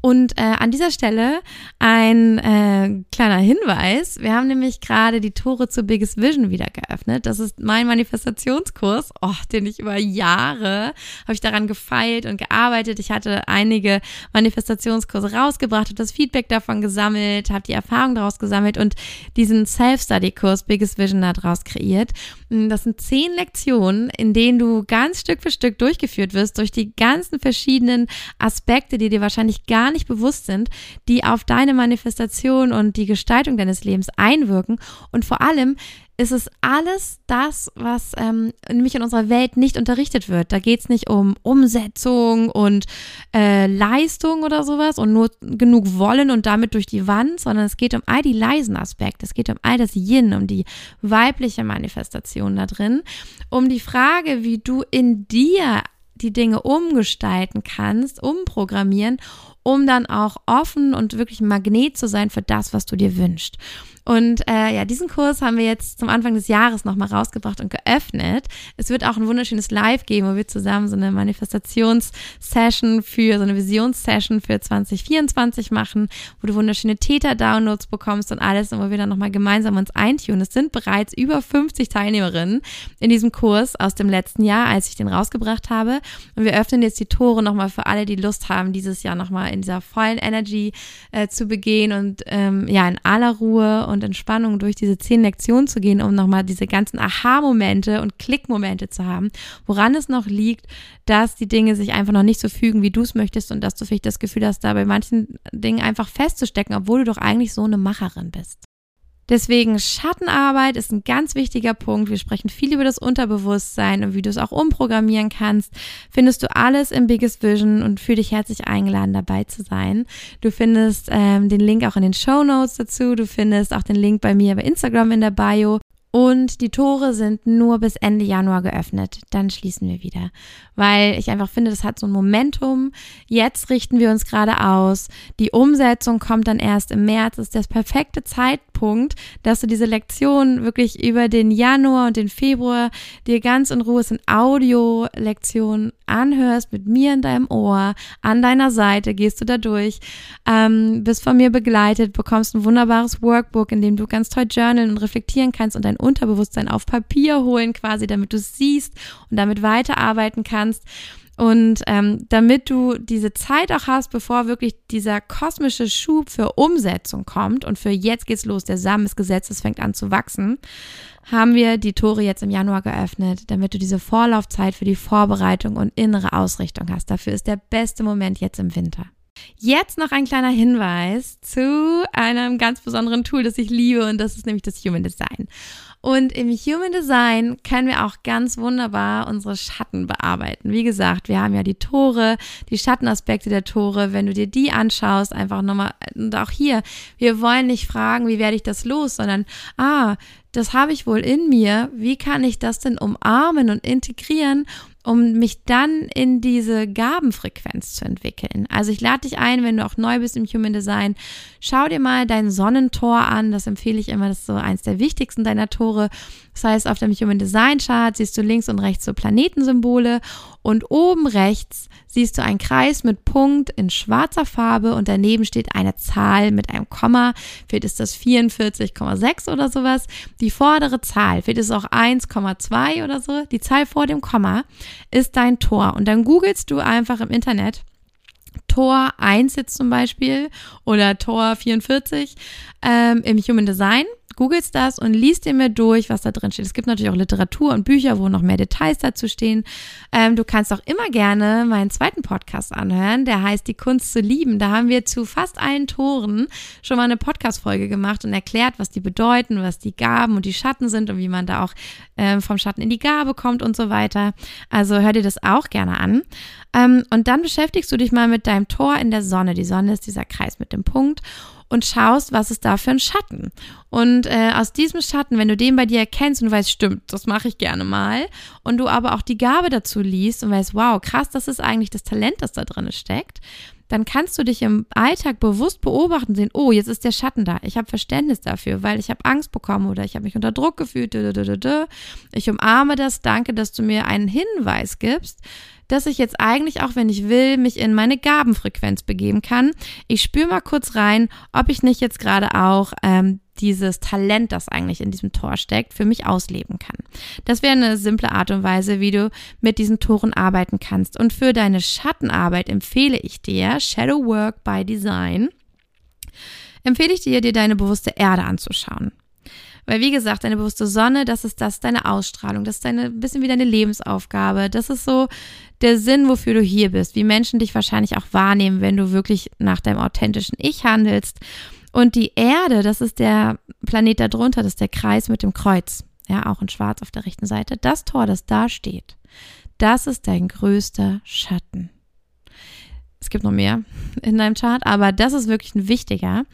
Und äh, an dieser Stelle ein äh, kleiner Hinweis. Wir haben nämlich gerade die Tore zur Biggest Vision wieder geöffnet. Das ist mein Manifestationskurs, oh, den ich über Jahre habe ich daran gefeilt und gearbeitet. Ich hatte einige Manifestationskurse rausgebracht, habe das Feedback davon gesammelt, habe die Erfahrung daraus gesammelt und diesen Self-Study-Kurs Biggest Vision daraus kreiert. Das sind zehn Lektionen, in denen du ganz Stück für Stück durchgeführt wirst durch die ganzen verschiedenen Aspekte, die dir wahrscheinlich gar gar nicht bewusst sind, die auf deine Manifestation und die Gestaltung deines Lebens einwirken. Und vor allem ist es alles das, was ähm, nämlich in unserer Welt nicht unterrichtet wird. Da geht es nicht um Umsetzung und äh, Leistung oder sowas und nur genug wollen und damit durch die Wand, sondern es geht um all die leisen Aspekte. Es geht um all das Yin, um die weibliche Manifestation da drin, um die Frage, wie du in dir die Dinge umgestalten kannst, umprogrammieren um dann auch offen und wirklich ein Magnet zu sein für das, was du dir wünschst. Und äh, ja, diesen Kurs haben wir jetzt zum Anfang des Jahres nochmal rausgebracht und geöffnet. Es wird auch ein wunderschönes Live geben, wo wir zusammen so eine Manifestationssession für, so eine Visionssession für 2024 machen, wo du wunderschöne Täter-Downloads bekommst und alles und wo wir dann nochmal gemeinsam uns eintun. Es sind bereits über 50 Teilnehmerinnen in diesem Kurs aus dem letzten Jahr, als ich den rausgebracht habe. Und wir öffnen jetzt die Tore nochmal für alle, die Lust haben, dieses Jahr nochmal in dieser vollen Energy äh, zu begehen und ähm, ja, in aller Ruhe und und Entspannung durch diese zehn Lektionen zu gehen, um nochmal diese ganzen Aha-Momente und Klick-Momente zu haben, woran es noch liegt, dass die Dinge sich einfach noch nicht so fügen, wie du es möchtest und dass du vielleicht das Gefühl hast, da bei manchen Dingen einfach festzustecken, obwohl du doch eigentlich so eine Macherin bist. Deswegen Schattenarbeit ist ein ganz wichtiger Punkt. Wir sprechen viel über das Unterbewusstsein und wie du es auch umprogrammieren kannst. Findest du alles im Biggest Vision und fühl dich herzlich eingeladen, dabei zu sein. Du findest ähm, den Link auch in den Show Notes dazu. Du findest auch den Link bei mir bei Instagram in der Bio. Und die Tore sind nur bis Ende Januar geöffnet. Dann schließen wir wieder. Weil ich einfach finde, das hat so ein Momentum. Jetzt richten wir uns gerade aus. Die Umsetzung kommt dann erst im März. Das ist das perfekte Zeitpunkt, dass du diese Lektion wirklich über den Januar und den Februar dir ganz in Ruhe, sind Audio-Lektionen anhörst, mit mir in deinem Ohr, an deiner Seite, gehst du da durch, ähm, bist von mir begleitet, bekommst ein wunderbares Workbook, in dem du ganz toll journalen und reflektieren kannst und dein Unterbewusstsein auf Papier holen quasi, damit du es siehst und damit weiterarbeiten kannst. Und ähm, damit du diese Zeit auch hast, bevor wirklich dieser kosmische Schub für Umsetzung kommt und für jetzt geht's los, der Samen ist gesetzt, es fängt an zu wachsen, haben wir die Tore jetzt im Januar geöffnet, damit du diese Vorlaufzeit für die Vorbereitung und innere Ausrichtung hast. Dafür ist der beste Moment jetzt im Winter. Jetzt noch ein kleiner Hinweis zu einem ganz besonderen Tool, das ich liebe und das ist nämlich das Human Design. Und im Human Design können wir auch ganz wunderbar unsere Schatten bearbeiten. Wie gesagt, wir haben ja die Tore, die Schattenaspekte der Tore. Wenn du dir die anschaust, einfach nochmal, und auch hier, wir wollen nicht fragen, wie werde ich das los, sondern, ah, das habe ich wohl in mir. Wie kann ich das denn umarmen und integrieren um mich dann in diese Gabenfrequenz zu entwickeln. Also ich lade dich ein, wenn du auch neu bist im Human Design, schau dir mal dein Sonnentor an. Das empfehle ich immer, das ist so eins der wichtigsten deiner Tore. Das heißt, auf dem Human Design Chart siehst du links und rechts so Planetensymbole und oben rechts siehst du einen Kreis mit Punkt in schwarzer Farbe und daneben steht eine Zahl mit einem Komma. Vielleicht ist das 44,6 oder sowas. Die vordere Zahl, ist es auch 1,2 oder so. Die Zahl vor dem Komma ist dein Tor. Und dann googelst du einfach im Internet Tor 1 jetzt zum Beispiel oder Tor 44 ähm, im Human Design googelst das und liest dir mir durch, was da drin steht. Es gibt natürlich auch Literatur und Bücher, wo noch mehr Details dazu stehen. Ähm, du kannst auch immer gerne meinen zweiten Podcast anhören, der heißt Die Kunst zu lieben. Da haben wir zu fast allen Toren schon mal eine Podcast-Folge gemacht und erklärt, was die bedeuten, was die Gaben und die Schatten sind und wie man da auch ähm, vom Schatten in die Gabe kommt und so weiter. Also hör dir das auch gerne an. Ähm, und dann beschäftigst du dich mal mit deinem Tor in der Sonne. Die Sonne ist dieser Kreis mit dem Punkt und schaust, was ist da für ein Schatten. Und äh, aus diesem Schatten, wenn du den bei dir erkennst und du weißt, stimmt, das mache ich gerne mal, und du aber auch die Gabe dazu liest und weißt, wow, krass, das ist eigentlich das Talent, das da drin steckt, dann kannst du dich im Alltag bewusst beobachten sehen, oh, jetzt ist der Schatten da. Ich habe Verständnis dafür, weil ich habe Angst bekommen oder ich habe mich unter Druck gefühlt. Ich umarme das, danke, dass du mir einen Hinweis gibst, dass ich jetzt eigentlich auch, wenn ich will, mich in meine Gabenfrequenz begeben kann. Ich spüre mal kurz rein, ob ich nicht jetzt gerade auch ähm, dieses Talent, das eigentlich in diesem Tor steckt, für mich ausleben kann. Das wäre eine simple Art und Weise, wie du mit diesen Toren arbeiten kannst. Und für deine Schattenarbeit empfehle ich dir Shadow Work by Design. Empfehle ich dir, dir deine bewusste Erde anzuschauen. Weil wie gesagt, deine bewusste Sonne, das ist das, deine Ausstrahlung, das ist deine, bisschen wie deine Lebensaufgabe. Das ist so der Sinn, wofür du hier bist, wie Menschen dich wahrscheinlich auch wahrnehmen, wenn du wirklich nach deinem authentischen Ich handelst. Und die Erde, das ist der Planet darunter, das ist der Kreis mit dem Kreuz. Ja, auch in schwarz auf der rechten Seite. Das Tor, das da steht, das ist dein größter Schatten. Es gibt noch mehr in deinem Chart, aber das ist wirklich ein wichtiger,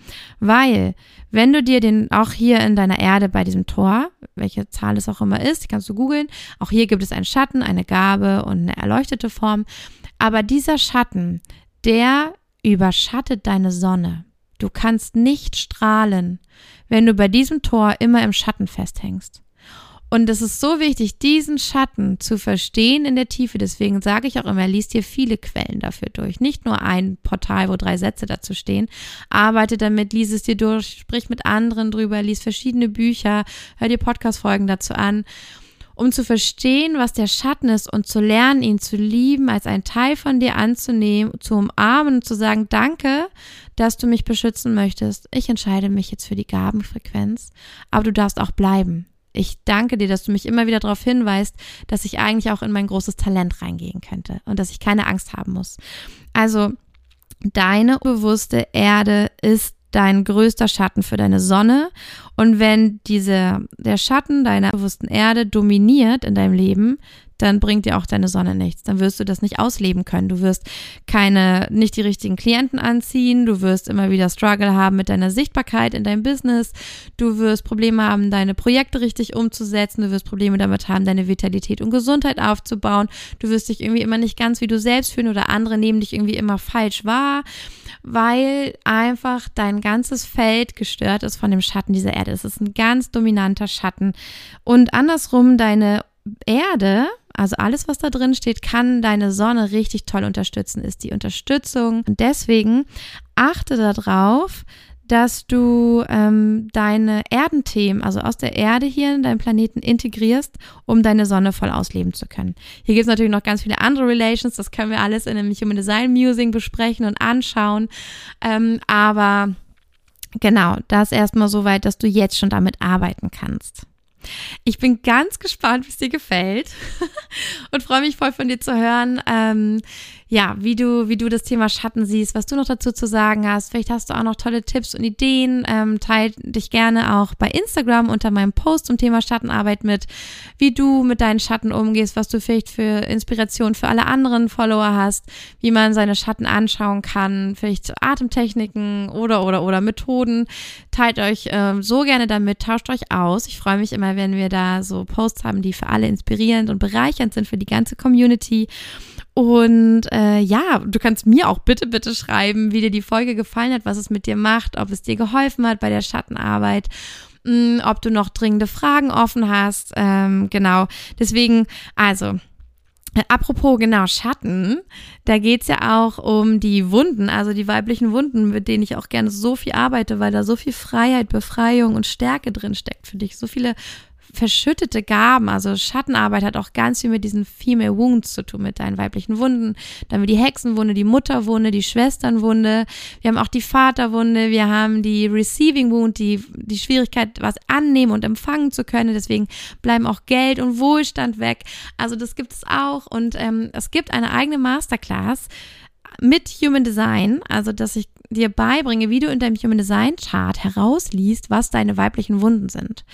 weil wenn du dir den auch hier in deiner Erde bei diesem Tor, welche Zahl es auch immer ist, die kannst du googeln, auch hier gibt es einen Schatten, eine Gabe und eine erleuchtete Form, aber dieser Schatten, der überschattet deine Sonne. Du kannst nicht strahlen, wenn du bei diesem Tor immer im Schatten festhängst. Und es ist so wichtig, diesen Schatten zu verstehen in der Tiefe. Deswegen sage ich auch immer, liest dir viele Quellen dafür durch. Nicht nur ein Portal, wo drei Sätze dazu stehen. Arbeite damit, lies es dir durch, sprich mit anderen drüber, lies verschiedene Bücher, hör dir Podcast-Folgen dazu an um zu verstehen, was der Schatten ist und zu lernen, ihn zu lieben, als ein Teil von dir anzunehmen, zu umarmen und zu sagen, danke, dass du mich beschützen möchtest. Ich entscheide mich jetzt für die Gabenfrequenz, aber du darfst auch bleiben. Ich danke dir, dass du mich immer wieder darauf hinweist, dass ich eigentlich auch in mein großes Talent reingehen könnte und dass ich keine Angst haben muss. Also, deine bewusste Erde ist dein größter Schatten für deine Sonne. Und wenn diese, der Schatten deiner bewussten Erde dominiert in deinem Leben, dann bringt dir auch deine Sonne nichts. Dann wirst du das nicht ausleben können. Du wirst keine, nicht die richtigen Klienten anziehen. Du wirst immer wieder Struggle haben mit deiner Sichtbarkeit in deinem Business. Du wirst Probleme haben, deine Projekte richtig umzusetzen. Du wirst Probleme damit haben, deine Vitalität und Gesundheit aufzubauen. Du wirst dich irgendwie immer nicht ganz wie du selbst fühlen oder andere nehmen dich irgendwie immer falsch wahr weil einfach dein ganzes Feld gestört ist von dem Schatten dieser Erde. Es ist ein ganz dominanter Schatten. Und andersrum, deine Erde, also alles, was da drin steht, kann deine Sonne richtig toll unterstützen, ist die Unterstützung. Und deswegen achte darauf, dass du ähm, deine Erdenthemen, also aus der Erde hier in deinem Planeten integrierst, um deine Sonne voll ausleben zu können. Hier gibt es natürlich noch ganz viele andere Relations, das können wir alles in einem Human Design Musing besprechen und anschauen. Ähm, aber genau, das erstmal so weit, dass du jetzt schon damit arbeiten kannst. Ich bin ganz gespannt, wie es dir gefällt und freue mich voll von dir zu hören. Ähm, ja, wie du, wie du das Thema Schatten siehst, was du noch dazu zu sagen hast. Vielleicht hast du auch noch tolle Tipps und Ideen. Ähm, teil dich gerne auch bei Instagram unter meinem Post zum Thema Schattenarbeit mit, wie du mit deinen Schatten umgehst, was du vielleicht für Inspiration für alle anderen Follower hast, wie man seine Schatten anschauen kann, vielleicht Atemtechniken oder, oder, oder Methoden. Teilt euch ähm, so gerne damit, tauscht euch aus. Ich freue mich immer, wenn wir da so Posts haben, die für alle inspirierend und bereichernd sind für die ganze Community. Und äh, ja, du kannst mir auch bitte, bitte schreiben, wie dir die Folge gefallen hat, was es mit dir macht, ob es dir geholfen hat bei der Schattenarbeit, mh, hm, ob du noch dringende Fragen offen hast. Ähm, genau. Deswegen, also. Äh, apropos genau Schatten, da geht's ja auch um die Wunden, also die weiblichen Wunden, mit denen ich auch gerne so viel arbeite, weil da so viel Freiheit, Befreiung und Stärke drin steckt für dich, so viele verschüttete Gaben, also Schattenarbeit hat auch ganz viel mit diesen Female Wounds zu tun, mit deinen weiblichen Wunden. Dann haben wir die Hexenwunde, die Mutterwunde, die Schwesternwunde. Wir haben auch die Vaterwunde, wir haben die Receiving Wound, die, die Schwierigkeit, was annehmen und empfangen zu können. Deswegen bleiben auch Geld und Wohlstand weg. Also das gibt es auch und ähm, es gibt eine eigene Masterclass mit Human Design, also dass ich dir beibringe, wie du in deinem Human Design Chart herausliest, was deine weiblichen Wunden sind.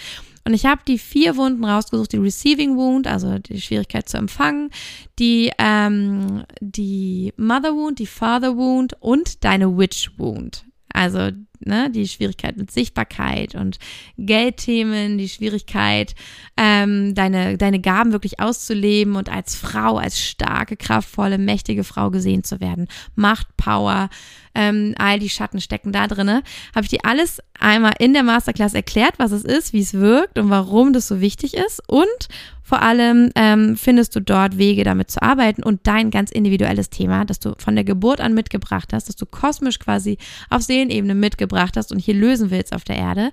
Und ich habe die vier Wunden rausgesucht, die Receiving Wound, also die Schwierigkeit zu empfangen, die, ähm, die Mother Wound, die Father Wound und deine Witch Wound. Also ne, die Schwierigkeit mit Sichtbarkeit und Geldthemen, die Schwierigkeit, ähm, deine, deine Gaben wirklich auszuleben und als Frau, als starke, kraftvolle, mächtige Frau gesehen zu werden. Macht, Power, ähm, all die Schatten stecken da drinne. Habe ich dir alles einmal in der Masterclass erklärt, was es ist, wie es wirkt und warum das so wichtig ist. Und vor allem ähm, findest du dort Wege, damit zu arbeiten und dein ganz individuelles Thema, das du von der Geburt an mitgebracht hast, das du kosmisch quasi auf Seelenebene mitgebracht hast und hier lösen willst auf der Erde,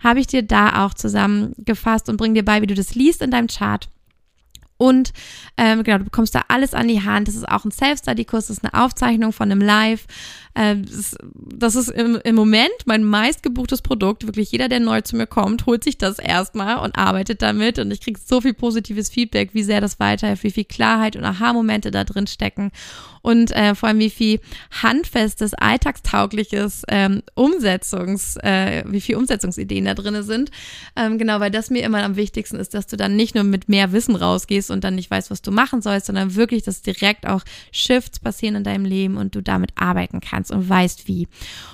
habe ich dir da auch zusammengefasst und bringe dir bei, wie du das liest in deinem Chart und ähm, genau, du bekommst da alles an die Hand. Das ist auch ein Self-Study-Kurs, das ist eine Aufzeichnung von einem Live. Ähm, das ist, das ist im, im Moment mein meistgebuchtes Produkt. Wirklich jeder, der neu zu mir kommt, holt sich das erstmal und arbeitet damit. Und ich kriege so viel positives Feedback, wie sehr das weiterhilft, wie viel Klarheit und Aha-Momente da drin stecken und äh, vor allem wie viel handfestes, alltagstaugliches ähm, Umsetzungs, äh, wie viel Umsetzungsideen da drin sind. Ähm, genau, weil das mir immer am wichtigsten ist, dass du dann nicht nur mit mehr Wissen rausgehst und dann nicht weißt, was du machen sollst, sondern wirklich, dass direkt auch Shifts passieren in deinem Leben und du damit arbeiten kannst und weißt wie.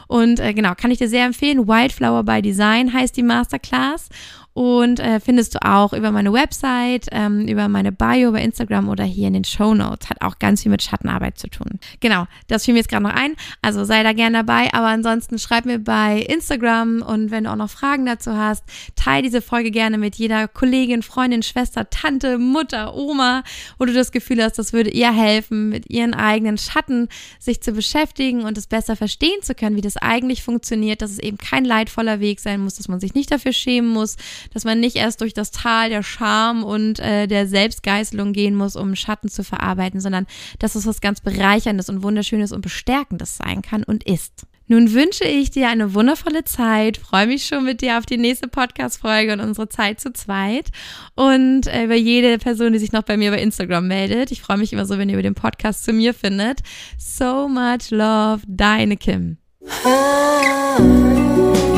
Und äh, genau, kann ich dir sehr empfehlen. Wildflower by Design heißt die Masterclass und äh, findest du auch über meine Website, ähm, über meine Bio bei Instagram oder hier in den Show Notes. Hat auch ganz viel mit Schattenarbeit zu tun. Genau, das fiel mir jetzt gerade noch ein. Also sei da gerne dabei, aber ansonsten schreib mir bei Instagram und wenn du auch noch Fragen dazu hast, teile diese Folge gerne mit jeder Kollegin, Freundin, Schwester, Tante, Mutter, Oma, wo du das Gefühl hast, das würde ihr helfen, mit ihren eigenen Schatten sich zu beschäftigen und es besser verstehen zu können, wie das eigentlich funktioniert, dass es eben kein leidvoller Weg sein muss, dass man sich nicht dafür schämen muss, dass man nicht erst durch das Tal der Scham und äh, der Selbstgeißelung gehen muss, um Schatten zu verarbeiten, sondern dass es was ganz Bereicherndes und Wunderschönes und Bestärkendes sein kann und ist. Nun wünsche ich dir eine wundervolle Zeit, freue mich schon mit dir auf die nächste Podcast-Folge und unsere Zeit zu zweit und äh, über jede Person, die sich noch bei mir bei Instagram meldet. Ich freue mich immer so, wenn ihr über den Podcast zu mir findet. So much love, deine Kim. Ah.